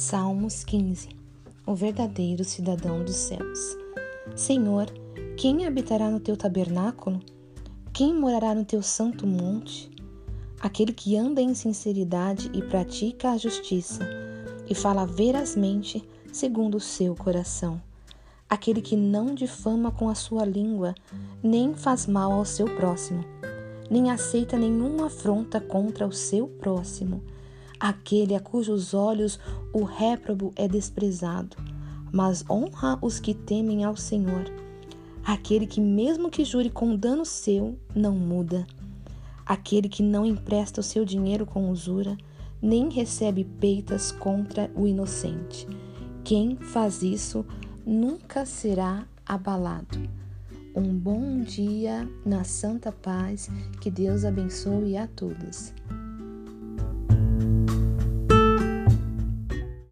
Salmos 15 O verdadeiro cidadão dos céus. Senhor, quem habitará no teu tabernáculo? Quem morará no teu santo monte? Aquele que anda em sinceridade e pratica a justiça, e fala verazmente segundo o seu coração. Aquele que não difama com a sua língua, nem faz mal ao seu próximo, nem aceita nenhuma afronta contra o seu próximo aquele a cujos olhos o réprobo é desprezado, mas honra os que temem ao Senhor. Aquele que, mesmo que jure com dano seu, não muda. Aquele que não empresta o seu dinheiro com usura, nem recebe peitas contra o inocente. Quem faz isso nunca será abalado. Um bom dia na santa paz, que Deus abençoe a todos.